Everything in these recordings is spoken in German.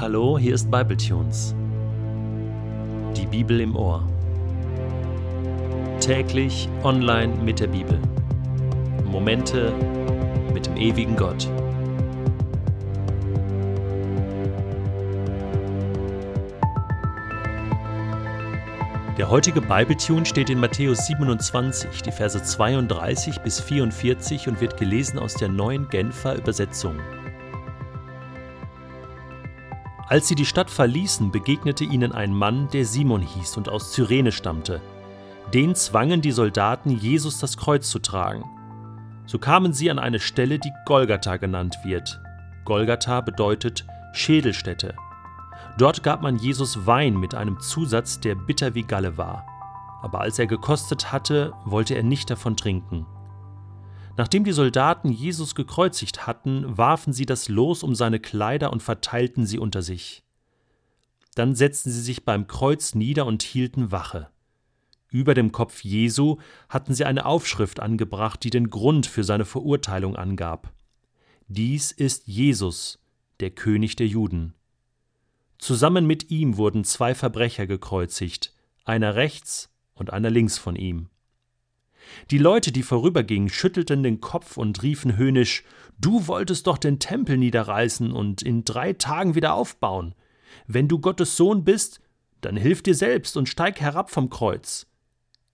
Hallo, hier ist Bibletunes. Die Bibel im Ohr. Täglich online mit der Bibel. Momente mit dem ewigen Gott. Der heutige Bibletune steht in Matthäus 27, die Verse 32 bis 44 und wird gelesen aus der neuen Genfer Übersetzung. Als sie die Stadt verließen, begegnete ihnen ein Mann, der Simon hieß und aus Cyrene stammte. Den zwangen die Soldaten, Jesus das Kreuz zu tragen. So kamen sie an eine Stelle, die Golgatha genannt wird. Golgatha bedeutet Schädelstätte. Dort gab man Jesus Wein mit einem Zusatz, der bitter wie Galle war. Aber als er gekostet hatte, wollte er nicht davon trinken. Nachdem die Soldaten Jesus gekreuzigt hatten, warfen sie das Los um seine Kleider und verteilten sie unter sich. Dann setzten sie sich beim Kreuz nieder und hielten Wache. Über dem Kopf Jesu hatten sie eine Aufschrift angebracht, die den Grund für seine Verurteilung angab. Dies ist Jesus, der König der Juden. Zusammen mit ihm wurden zwei Verbrecher gekreuzigt, einer rechts und einer links von ihm. Die Leute, die vorübergingen, schüttelten den Kopf und riefen höhnisch Du wolltest doch den Tempel niederreißen und in drei Tagen wieder aufbauen. Wenn du Gottes Sohn bist, dann hilf dir selbst und steig herab vom Kreuz.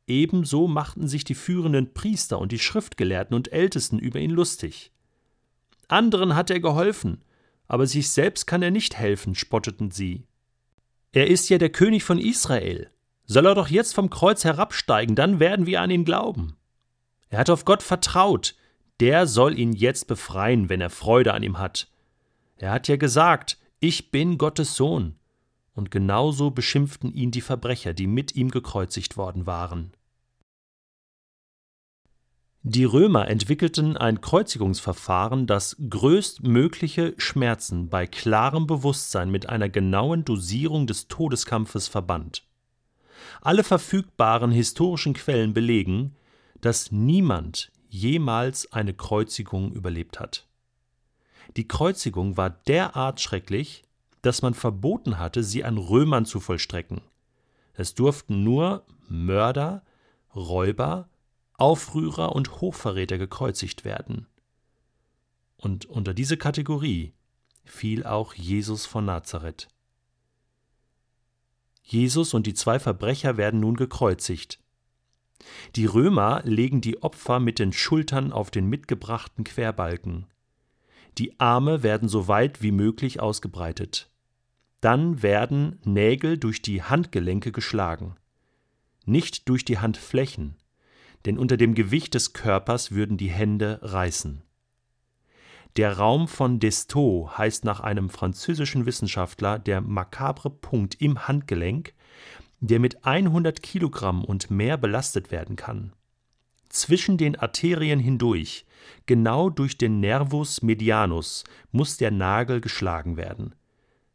Ebenso machten sich die führenden Priester und die Schriftgelehrten und Ältesten über ihn lustig. Anderen hat er geholfen, aber sich selbst kann er nicht helfen, spotteten sie. Er ist ja der König von Israel. Soll er doch jetzt vom Kreuz herabsteigen, dann werden wir an ihn glauben. Er hat auf Gott vertraut, der soll ihn jetzt befreien, wenn er Freude an ihm hat. Er hat ja gesagt, ich bin Gottes Sohn. Und genauso beschimpften ihn die Verbrecher, die mit ihm gekreuzigt worden waren. Die Römer entwickelten ein Kreuzigungsverfahren, das größtmögliche Schmerzen bei klarem Bewusstsein mit einer genauen Dosierung des Todeskampfes verband. Alle verfügbaren historischen Quellen belegen, dass niemand jemals eine Kreuzigung überlebt hat. Die Kreuzigung war derart schrecklich, dass man verboten hatte, sie an Römern zu vollstrecken. Es durften nur Mörder, Räuber, Aufrührer und Hochverräter gekreuzigt werden. Und unter diese Kategorie fiel auch Jesus von Nazareth. Jesus und die zwei Verbrecher werden nun gekreuzigt. Die Römer legen die Opfer mit den Schultern auf den mitgebrachten Querbalken. Die Arme werden so weit wie möglich ausgebreitet. Dann werden Nägel durch die Handgelenke geschlagen. Nicht durch die Handflächen, denn unter dem Gewicht des Körpers würden die Hände reißen. Der Raum von Destot heißt nach einem französischen Wissenschaftler der makabre Punkt im Handgelenk, der mit 100 Kilogramm und mehr belastet werden kann. Zwischen den Arterien hindurch, genau durch den Nervus medianus, muss der Nagel geschlagen werden.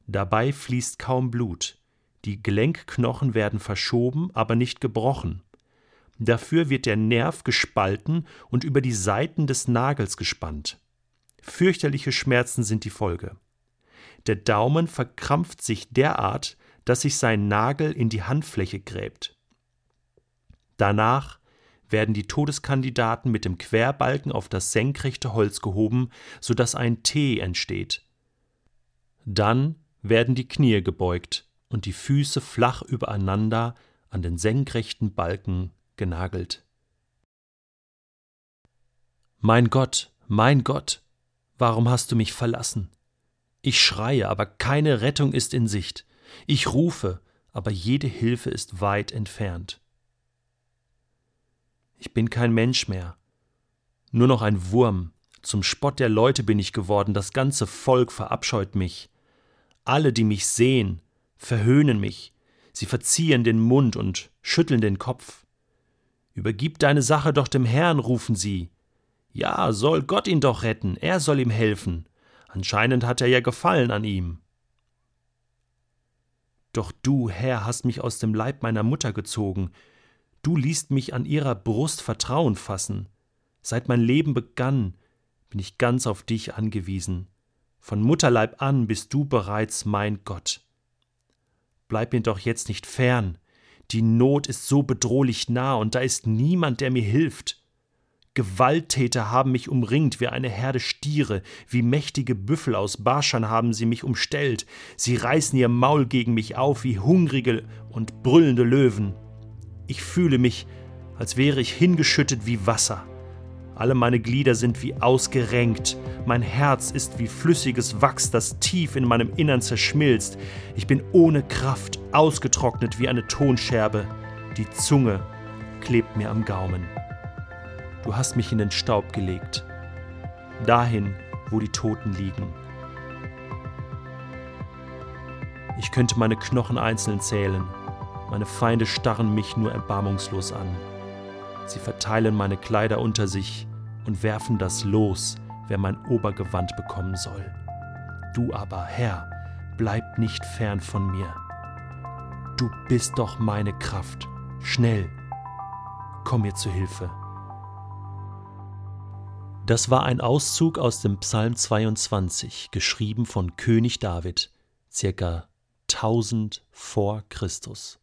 Dabei fließt kaum Blut. Die Gelenkknochen werden verschoben, aber nicht gebrochen. Dafür wird der Nerv gespalten und über die Seiten des Nagels gespannt. Fürchterliche Schmerzen sind die Folge. Der Daumen verkrampft sich derart, dass sich sein Nagel in die Handfläche gräbt. Danach werden die Todeskandidaten mit dem Querbalken auf das senkrechte Holz gehoben, sodass ein T entsteht. Dann werden die Knie gebeugt und die Füße flach übereinander an den senkrechten Balken genagelt. Mein Gott, mein Gott, warum hast du mich verlassen? Ich schreie, aber keine Rettung ist in Sicht. Ich rufe, aber jede Hilfe ist weit entfernt. Ich bin kein Mensch mehr, nur noch ein Wurm, zum Spott der Leute bin ich geworden, das ganze Volk verabscheut mich. Alle, die mich sehen, verhöhnen mich, sie verziehen den Mund und schütteln den Kopf. Übergib deine Sache doch dem Herrn, rufen sie. Ja, soll Gott ihn doch retten, er soll ihm helfen. Anscheinend hat er ja Gefallen an ihm. Doch du, Herr, hast mich aus dem Leib meiner Mutter gezogen. Du ließt mich an ihrer Brust Vertrauen fassen. Seit mein Leben begann, bin ich ganz auf dich angewiesen. Von Mutterleib an bist du bereits mein Gott. Bleib mir doch jetzt nicht fern, die Not ist so bedrohlich nah, und da ist niemand, der mir hilft. Gewalttäter haben mich umringt wie eine Herde Stiere, wie mächtige Büffel aus Baschan haben sie mich umstellt, sie reißen ihr Maul gegen mich auf wie hungrige und brüllende Löwen. Ich fühle mich, als wäre ich hingeschüttet wie Wasser. Alle meine Glieder sind wie ausgerenkt, mein Herz ist wie flüssiges Wachs, das tief in meinem Innern zerschmilzt. Ich bin ohne Kraft, ausgetrocknet wie eine Tonscherbe. Die Zunge klebt mir am Gaumen. Du hast mich in den Staub gelegt, dahin, wo die Toten liegen. Ich könnte meine Knochen einzeln zählen, meine Feinde starren mich nur erbarmungslos an. Sie verteilen meine Kleider unter sich und werfen das Los, wer mein Obergewand bekommen soll. Du aber, Herr, bleib nicht fern von mir. Du bist doch meine Kraft. Schnell, komm mir zu Hilfe. Das war ein Auszug aus dem Psalm 22, geschrieben von König David, circa 1000 vor Christus.